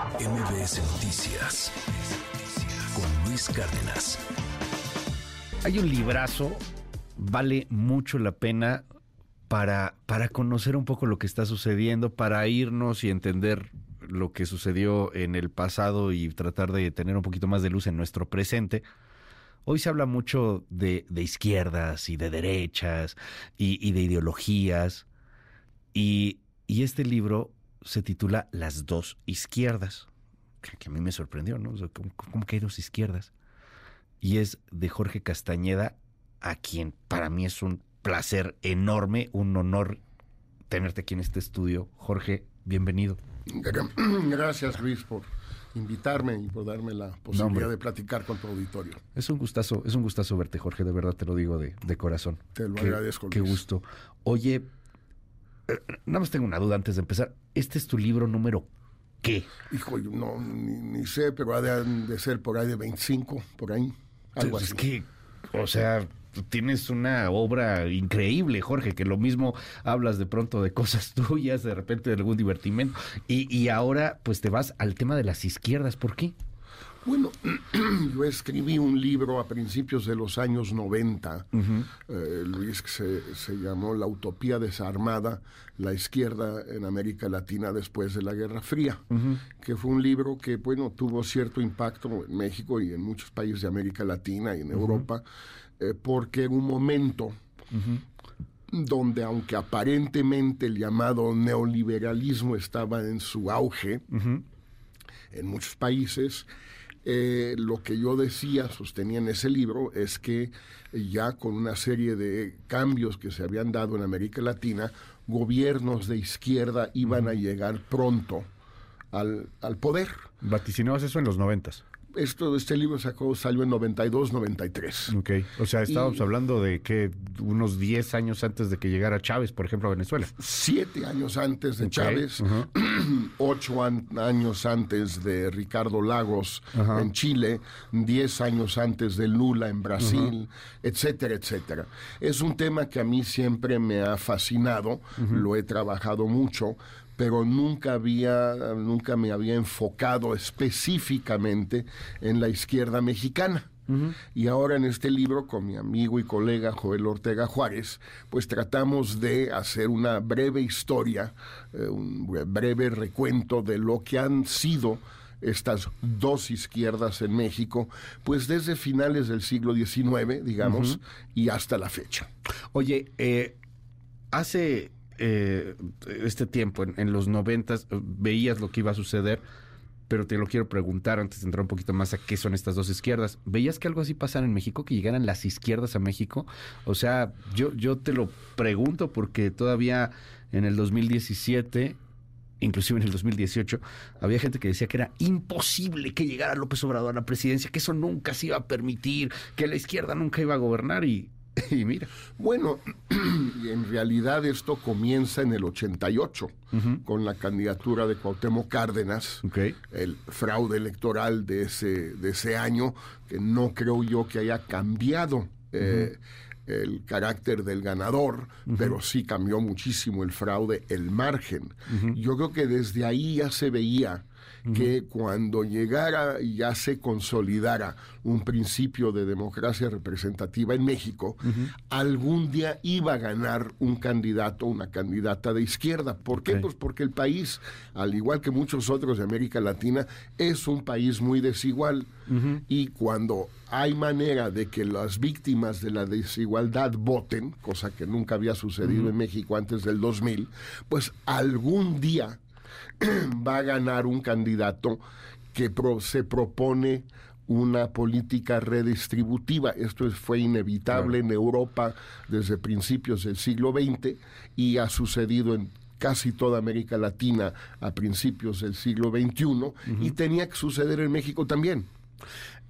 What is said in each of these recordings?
MBS Noticias con Luis Cárdenas. Hay un librazo, vale mucho la pena para, para conocer un poco lo que está sucediendo, para irnos y entender lo que sucedió en el pasado y tratar de tener un poquito más de luz en nuestro presente. Hoy se habla mucho de, izquierdas y de derechas y, de ideologías. Y, este libro se titula Las dos izquierdas, que, a mí me sorprendió, ¿no? O sea, ¿cómo, ¿cómo, que hay dos izquierdas? Y es de Jorge Castañeda, a quien para mí es un placer enorme, un honor tenerte aquí en este estudio. Jorge, bienvenido. Gracias, Luis, por invitarme y por darme la posibilidad no, de platicar con tu auditorio. Es un gustazo, es un gustazo verte, Jorge, de verdad te lo digo de, de corazón. Te lo qué, agradezco. Qué Luis. gusto. Oye, nada más tengo una duda antes de empezar. ¿Este es tu libro número qué? Hijo, no, ni, ni sé, pero ha de, de, ser por ahí de 25, por ahí. Algo Entonces, así. Es que, o sea, tienes una obra increíble, Jorge, que lo mismo hablas de pronto de cosas tuyas, de repente de algún divertimento, y, y ahora pues te vas al tema de las izquierdas, ¿por qué? Bueno, yo escribí un libro a principios de los años 90, uh -huh. eh, Luis, que se, se, llamó La Utopía Desarmada, la izquierda en América Latina después de la Guerra Fría, uh -huh. que fue un libro que, bueno, tuvo cierto impacto en México y en muchos países de América Latina y en uh -huh. Europa, eh, porque en un momento donde aunque aparentemente el llamado neoliberalismo estaba en su auge, en muchos países, eh, lo que yo decía, sostenía en ese libro, es que ya con una serie de cambios que se habían dado en América Latina, gobiernos de izquierda iban a llegar pronto al, al poder. Vaticinabas eso en los noventas. Esto, este libro sacó, salió en 92, 93. Ok, o sea, estábamos y, hablando de que unos 10 años antes de que llegara Chávez, por ejemplo, a Venezuela. Siete años antes de okay. Chávez, uh -huh. ocho an años antes de Ricardo Lagos uh -huh. en Chile, diez años antes de Lula en Brasil, uh -huh. etcétera, etcétera. Es un tema que a mí siempre me ha fascinado, lo he trabajado mucho, pero nunca había, nunca me había enfocado específicamente en la izquierda mexicana. Uh -huh. Y ahora en este libro, con mi amigo y colega Joel Ortega Juárez, pues tratamos de hacer una breve historia, eh, un breve recuento de lo que han sido estas dos izquierdas en México, pues desde finales del siglo XIX, digamos, uh -huh. y hasta la fecha. Oye, eh, hace eh, este tiempo, en, los noventas, veías lo que iba a suceder, pero te lo quiero preguntar antes de entrar un poquito más a qué son estas dos izquierdas. ¿Veías que algo así pasara en México, que llegaran las izquierdas a México? O sea, yo, yo te lo pregunto porque todavía en el 2017 inclusive en el 2018, había gente que decía que era imposible que llegara López Obrador a la presidencia, que eso nunca se iba a permitir, que la izquierda nunca iba a gobernar y, y mira. Bueno, en realidad esto comienza en el 88 uh -huh. con la candidatura de Cuauhtémoc Cárdenas, okay. el fraude electoral de ese, de ese año, que no creo yo que haya cambiado. Uh -huh. eh, el carácter del ganador, uh -huh. pero sí cambió muchísimo el fraude, el margen. Uh -huh. Yo creo que desde ahí ya se veía Uh -huh. que cuando llegara y ya se consolidara un principio de democracia representativa en México, uh -huh. algún día iba a ganar un candidato, una candidata de izquierda. ¿Por qué? Okay. Pues porque el país, al igual que muchos otros de América Latina, es un país muy desigual. Uh -huh. Y cuando hay manera de que las víctimas de la desigualdad voten, cosa que nunca había sucedido en México antes del 2000, pues algún día va a ganar un candidato que pro, se propone una política redistributiva. Esto fue inevitable claro. en Europa desde principios del siglo XX y ha sucedido en casi toda América Latina a principios del siglo XXI uh -huh. y tenía que suceder en México también.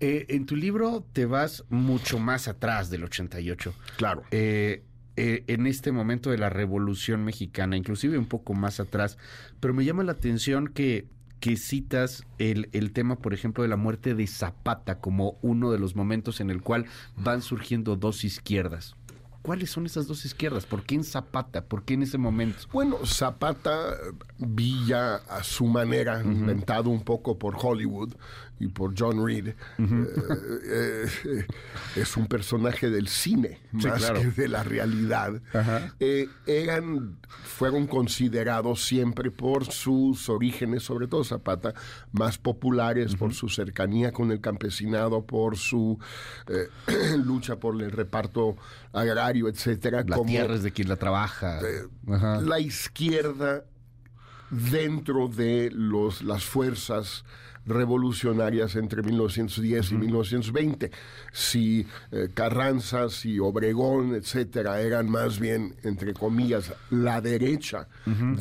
Eh, en tu libro te vas mucho más atrás del 88. Claro. Eh, eh, en este momento de la Revolución Mexicana, inclusive un poco más atrás, pero me llama la atención que, que citas el, el, tema, por ejemplo, de la muerte de Zapata como uno de los momentos en el cual van surgiendo dos izquierdas. ¿Cuáles son esas dos izquierdas? ¿Por qué en Zapata? ¿Por qué en ese momento? Bueno, Zapata, Villa, a su manera, inventado un poco por Hollywood y por John Reed, eh, eh, es un personaje del cine más que de la realidad. Eh, eran, fueron considerados siempre por sus orígenes, sobre todo Zapata, más populares, por su cercanía con el campesinado, por su lucha por el reparto agrario, etcétera. La tierra es de quien la trabaja. la izquierda dentro de los, las fuerzas revolucionarias entre 1910 y 1920. Si eh, Carranza, si Obregón, etcétera, eran más bien, entre comillas, la derecha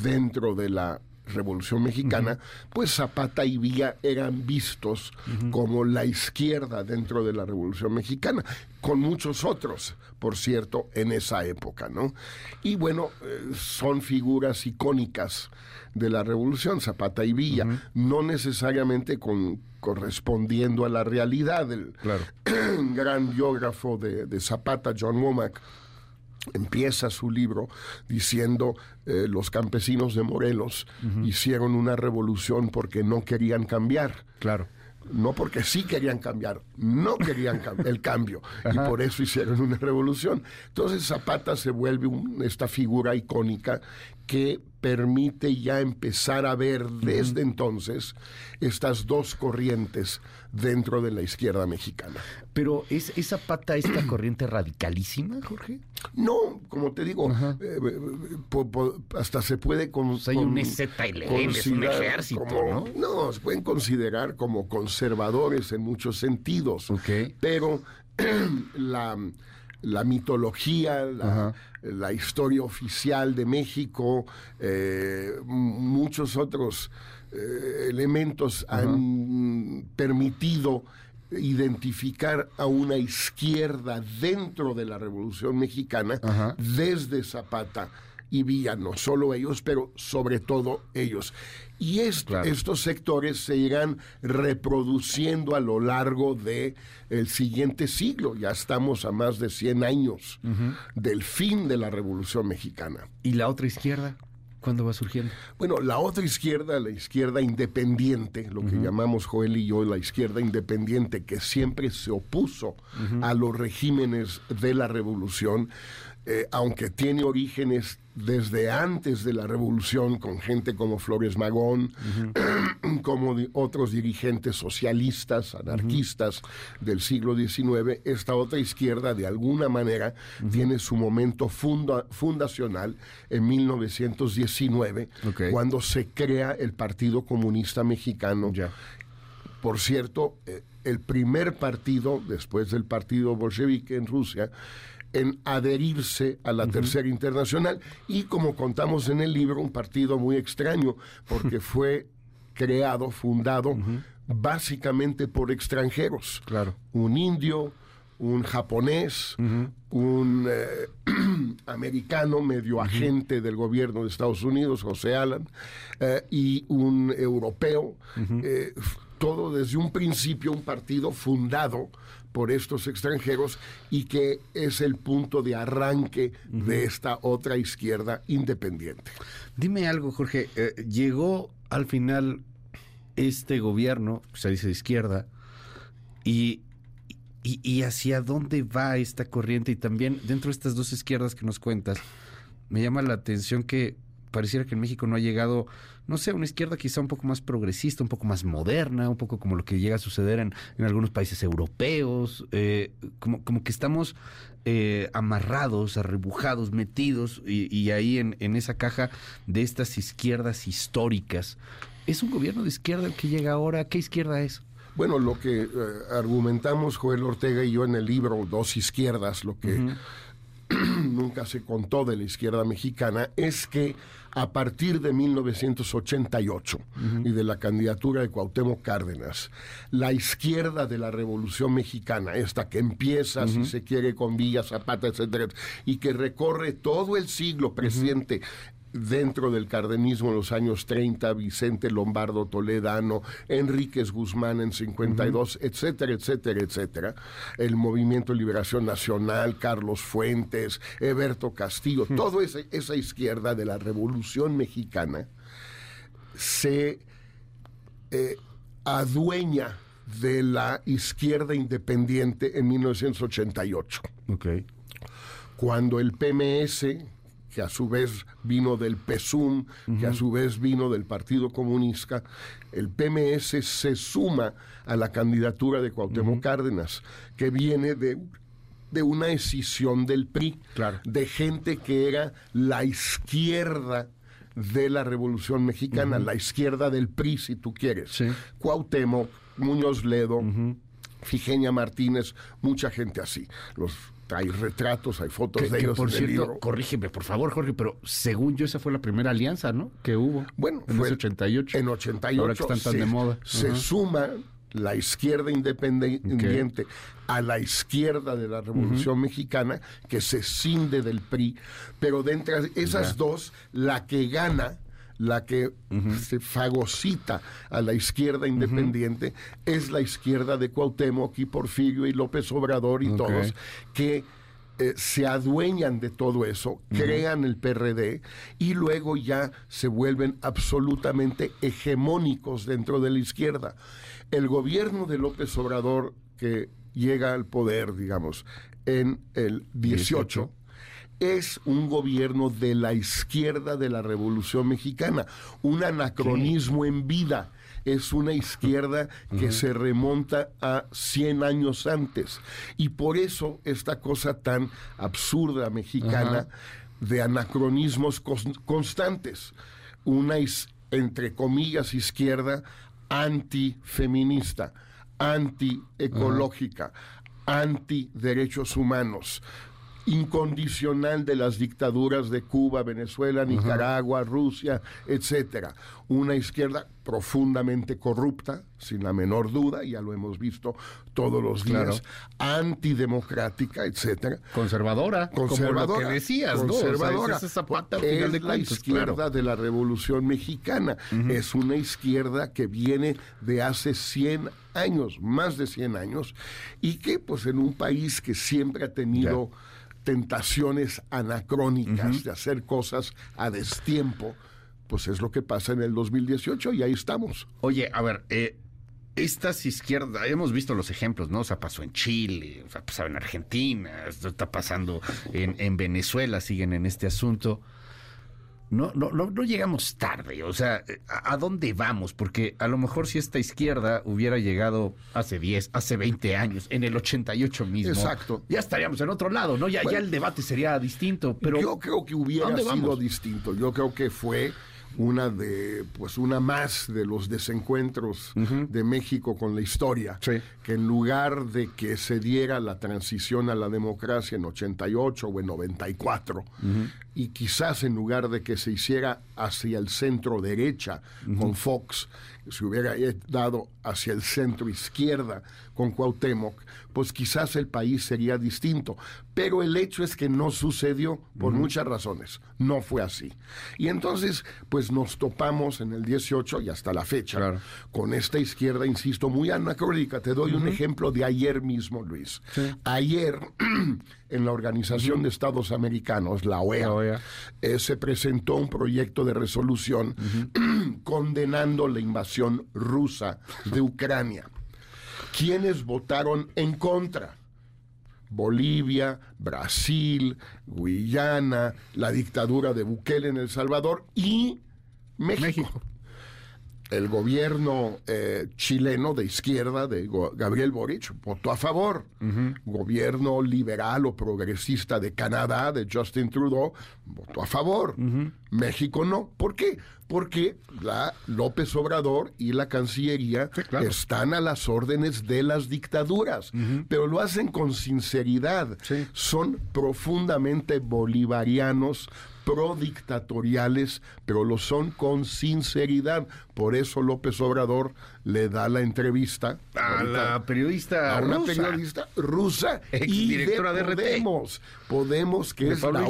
dentro de la Revolución Mexicana, pues Zapata y Villa eran vistos como la izquierda dentro de la Revolución Mexicana, con muchos otros, por cierto, en esa época, ¿no? Y bueno, eh, son figuras icónicas de la revolución, Zapata y Villa, no necesariamente con, correspondiendo a la realidad. El gran biógrafo de, Zapata, John Womack, empieza su libro diciendo eh, los campesinos de Morelos hicieron una revolución porque no querían cambiar. Claro no porque sí querían cambiar, no querían el cambio y por eso hicieron una revolución. Entonces Zapata se vuelve esta figura icónica que permite ya empezar a ver desde entonces estas dos corrientes dentro de la izquierda mexicana. Pero ¿es esa pata esta corriente radicalísima, Jorge? No, como te digo, eh, hasta se puede con, hay un es un ejército, ¿no? No, se pueden considerar como conservadores en muchos sentidos. Pero la la mitología, la, historia oficial de México, eh, muchos otros eh, elementos han permitido identificar a una izquierda dentro de la Revolución Mexicana desde Zapata y Villa, no solo ellos, pero sobre todo ellos. Y estos sectores se irán reproduciendo a lo largo del el siguiente siglo. Ya estamos a más de 100 años del fin de la Revolución Mexicana. ¿Y la otra izquierda? ¿Cuándo va surgiendo? Bueno, la otra izquierda, la izquierda independiente, lo que llamamos Joel y yo la izquierda independiente, que siempre se opuso a los regímenes de la revolución, eh, aunque tiene orígenes desde antes de la revolución, con gente como Flores Magón, como otros dirigentes socialistas, anarquistas del siglo XIX, esta otra izquierda de alguna manera tiene su momento fundacional en 1919, cuando se crea el Partido Comunista Mexicano. Por cierto, eh, el primer partido, después del Partido Bolchevique en Rusia, en adherirse a la Tercera Internacional y como contamos en el libro, un partido muy extraño porque fue creado, fundado básicamente por extranjeros. Claro. Un indio, un japonés, un eh, americano medio agente del gobierno de Estados Unidos, José Alan, eh, y un europeo. Eh, todo desde un principio un partido fundado por estos extranjeros y que es el punto de arranque de esta otra izquierda independiente. Dime algo, Jorge. Eh, llegó al final este gobierno, se dice de izquierda, y, y, hacia dónde va esta corriente. Y también dentro de estas dos izquierdas que nos cuentas, me llama la atención que pareciera que en México no ha llegado, no sé, una izquierda quizá un poco más progresista, un poco más moderna, un poco como lo que llega a suceder en, algunos países europeos, eh, como, como que estamos eh, amarrados, arrebujados, metidos y, ahí en, en, esa caja de estas izquierdas históricas. ¿Es un gobierno de izquierda el que llega ahora? ¿Qué izquierda es? Bueno, lo que eh, argumentamos Joel Ortega y yo en el libro Dos Izquierdas, lo que nunca se contó de la izquierda mexicana, es que a partir de 1988 y de la candidatura de Cuauhtémoc Cárdenas, la izquierda de la Revolución Mexicana, esta que empieza, si se quiere, con Villa, Zapata, etcétera, y que recorre todo el siglo presente dentro del cardenismo en los años 30, Vicente Lombardo Toledano, Enríquez Guzmán en 52, etcétera, etcétera, etcétera. El Movimiento de Liberación Nacional, Carlos Fuentes, Eberto Castillo, toda esa, esa izquierda de la Revolución Mexicana se eh, adueña de la izquierda independiente en 1988. Ok. Cuando el PMS, que a su vez vino del PESUM, que a su vez vino del Partido Comunista, el PMS se suma a la candidatura de Cuauhtémoc Cárdenas, que viene de, de una escisión del PRI, Claro. de gente que era la izquierda de la Revolución Mexicana, la izquierda del PRI, si tú quieres. Sí. Cuauhtémoc, Muñoz Ledo, Figenia Martínez, mucha gente así. Los hay retratos, hay fotos Que, de que, ellos por en el cierto, libro. corrígeme, por favor, Jorge, pero según yo, esa fue la primera alianza, ¿no? Que hubo. Bueno, en fue ese 88. En 88 Ahora que están tan se, de moda. se suma la izquierda independiente a la izquierda de la Revolución Mexicana, que se cinde del PRI, pero de entre esas dos, la que gana, la que se fagocita a la izquierda independiente, es la izquierda de Cuauhtémoc y Porfirio y López Obrador y todos, que eh, se adueñan de todo eso, crean el PRD y luego ya se vuelven absolutamente hegemónicos dentro de la izquierda. El gobierno de López Obrador que llega al poder, digamos, en el 18, es un gobierno de la izquierda de la Revolución Mexicana, un anacronismo en vida. Es una izquierda que se remonta a 100 años antes. Y por eso esta cosa tan absurda mexicana de anacronismos cons- constantes. Una, entre comillas, izquierda antifeminista, antiecológica, antiderechos humanos, incondicional de las dictaduras de Cuba, Venezuela, Nicaragua, Rusia, etcétera. Una izquierda profundamente corrupta, sin la menor duda, ya lo hemos visto todos los días, antidemocrática, etcétera. Conservadora, Conservadora, como lo que decías, ¿no? O sea, conservadora. es esa pata al Es final de la izquierda claro. de la Revolución Mexicana. Es una izquierda que viene de hace 100 años, más de 100 años, y que pues en un país que siempre ha tenido tentaciones anacrónicas de hacer cosas a destiempo, pues es lo que pasa en el 2018 y ahí estamos. Oye, a ver, eh, estas izquierdas, hemos visto los ejemplos, ¿no? O sea, pasó en Chile, o sea, pasó en Argentina, esto está pasando en, en Venezuela, siguen en este asunto. No, no, no, no llegamos tarde, o sea, ¿a, a dónde vamos? Porque a lo mejor si esta izquierda hubiera llegado hace 10, hace 20 años, en el 88 mismo, Exacto. ya estaríamos en otro lado, ¿no? Ya, Bueno. ya el debate sería distinto, pero yo creo que hubiera ¿a dónde sido vamos? distinto. Yo creo que fue una de, pues una más de los desencuentros de México con la historia. Sí. Que en lugar de que se diera la transición a la democracia en 88 o en 94, y quizás en lugar de que se hiciera hacia el centro derecha con Fox, se hubiera dado hacia el centro izquierda con Cuauhtémoc, pues quizás el país sería distinto. Pero el hecho es que no sucedió por muchas razones. No fue así. Y entonces, pues nos topamos en el 18 y hasta la fecha Claro. con esta izquierda, insisto, muy anacrónica. Te doy un ejemplo de ayer mismo, Luis. Ayer, en la Organización de Estados Americanos, la OEA, La OEA. eh, se presentó un proyecto de resolución condenando la invasión rusa de Ucrania. ¿Quiénes votaron en contra? Bolivia, Brasil, Guyana, la dictadura de Bukele en El Salvador y México. México. El gobierno eh, chileno de izquierda de Gabriel Boric votó a favor. Gobierno liberal o progresista de Canadá de Justin Trudeau votó a favor. México no. ¿Por qué? porque la López Obrador y la Cancillería Sí, claro. están a las órdenes de las dictaduras, pero lo hacen con sinceridad. Sí. Son profundamente bolivarianos, prodictatoriales, pero lo son con sinceridad. Por eso López Obrador le da la entrevista A ahorita la periodista a una rusa. periodista rusa y de de. Podemos, Podemos, que De es Pablo la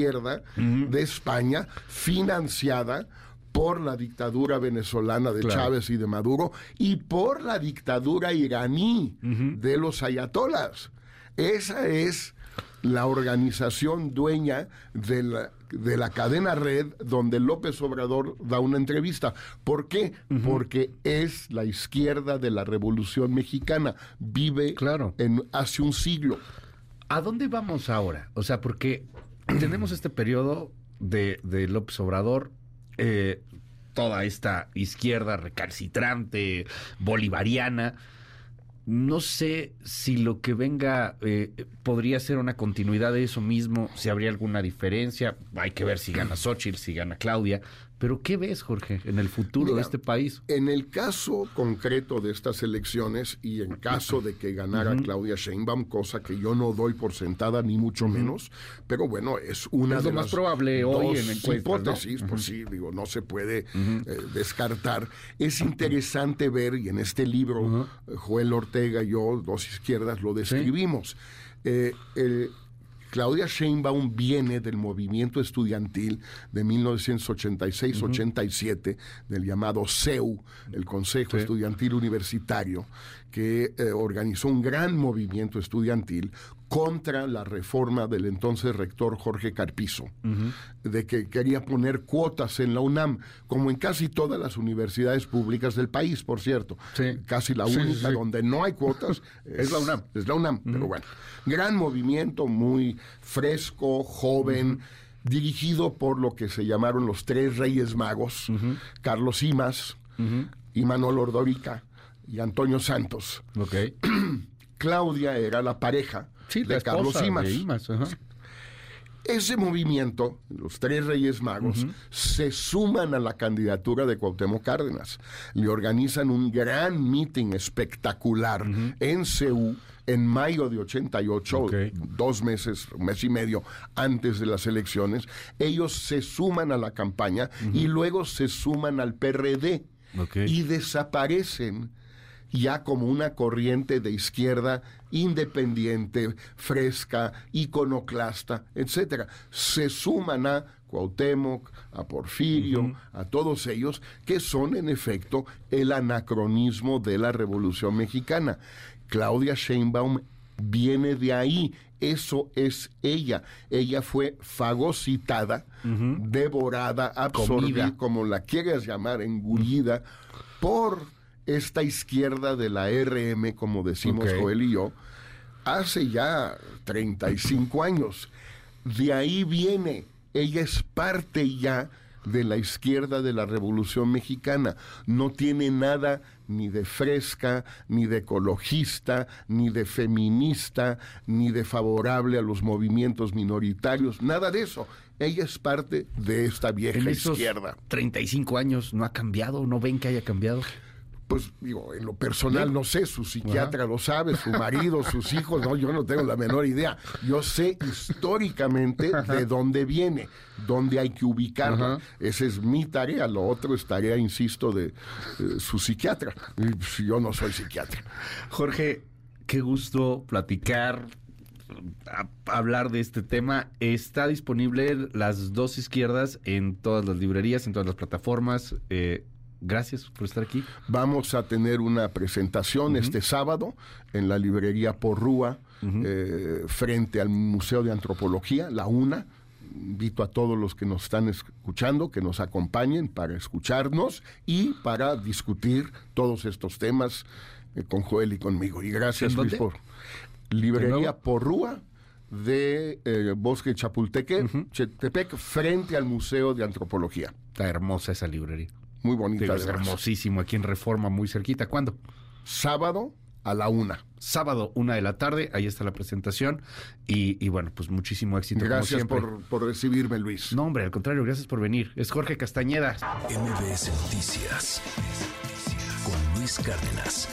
Ultraizquierda de España, financiada por la dictadura venezolana de Claro. Chávez y de Maduro y por la dictadura iraní de los ayatolas. Esa es la organización dueña de la, de la cadena red donde López Obrador da una entrevista. ¿Por qué? Porque es la izquierda de la Revolución Mexicana. Vive Claro. en hace un siglo. ¿A dónde vamos ahora? O sea, porque tenemos este periodo de, López Obrador, eh, toda esta izquierda recalcitrante, bolivariana. No sé si lo que venga eh, podría ser una continuidad de eso mismo, si habría alguna diferencia. Hay que ver si gana Xochitl, si gana Claudia. Pero ¿qué ves, Jorge, en el futuro de este país? En el caso concreto de estas elecciones y en caso de que ganara Claudia Sheinbaum, cosa que yo no doy por sentada ni mucho menos, pero bueno, es una Es de lo más las probable hoy dos en encuestas, ¿no? hipótesis, pues sí, digo, no se puede eh, descartar. Es interesante ver, y en este libro, eh, Joel Ortega y yo, Dos Izquierdas, lo describimos. Eh, el- Claudia Sheinbaum viene del movimiento estudiantil de 1986-87, del llamado CEU, el Consejo Sí. Estudiantil Universitario, que eh, organizó un gran movimiento estudiantil contra la reforma del entonces rector Jorge Carpizo, de que quería poner cuotas en la UNAM, como en casi todas las universidades públicas del país, por cierto. Sí. Casi la sí, única sí. donde no hay cuotas Es la UNAM. es la UNAM, pero bueno. Gran movimiento, muy fresco, joven, dirigido por lo que se llamaron los tres reyes magos, Carlos Simas, Imanol Ordorica y Antonio Santos. Ok. Claudia era la pareja Sí, de Carlos Simas. de Imas, ajá. Ese movimiento, los tres Reyes Magos, se suman a la candidatura de Cuauhtémoc Cárdenas. Le organizan un gran meeting espectacular en CEU en mayo de 88, Ok. dos meses, un mes y medio antes de las elecciones. Ellos se suman a la campaña y luego se suman al PRD y desaparecen ya como una corriente de izquierda independiente, fresca, iconoclasta, etcétera. Se suman a Cuauhtémoc, a Porfirio, a todos ellos, que son en efecto el anacronismo de la Revolución Mexicana. Claudia Sheinbaum viene de ahí. Eso es ella. Ella fue fagocitada, devorada, absorbida, Comida. como la quieras llamar, engullida por esta izquierda de la RM, como decimos. Joel y yo, hace ya 35 años. De ahí viene, ella es parte ya de la izquierda de la Revolución Mexicana. No tiene nada ni de fresca, ni de ecologista, ni de feminista, ni de favorable a los movimientos minoritarios, nada de eso. Ella es parte de esta vieja En esos izquierda. 35 años no ha cambiado, no ven que haya cambiado. Pues digo, en lo personal no sé, su psiquiatra lo sabe, su marido, sus hijos, no, yo no tengo la menor idea. Yo sé históricamente de dónde viene, dónde hay que ubicarla. Esa es mi tarea, lo otro es tarea, insisto, de eh, su psiquiatra. Y, pues, yo no soy psiquiatra. Jorge, qué gusto platicar, a- hablar de este tema. Está disponible las dos izquierdas en todas las librerías, en todas las plataformas. Eh, gracias por estar aquí. Vamos a tener una presentación este sábado en la librería Porrúa, eh, frente al Museo de Antropología, la UNA. Invito a todos los que nos están escuchando que nos acompañen para escucharnos y para discutir todos estos temas eh, con Joel y conmigo. Y gracias, ¿En Luis, por ¿De librería? Porrúa de eh, Bosque Chapulteque, Chetepec, frente al Museo de Antropología. Está hermosa esa librería. Muy bonita. Digo, es hermosísimo aquí en Reforma, muy cerquita. ¿Cuándo? sábado a la una. Sábado, una de la tarde, ahí está la presentación. Y, y bueno, pues muchísimo éxito. como Gracias siempre. por, por recibirme, Luis. No, hombre, al contrario, gracias por venir. Es Jorge Castañeda. MBS Noticias con Luis Cárdenas.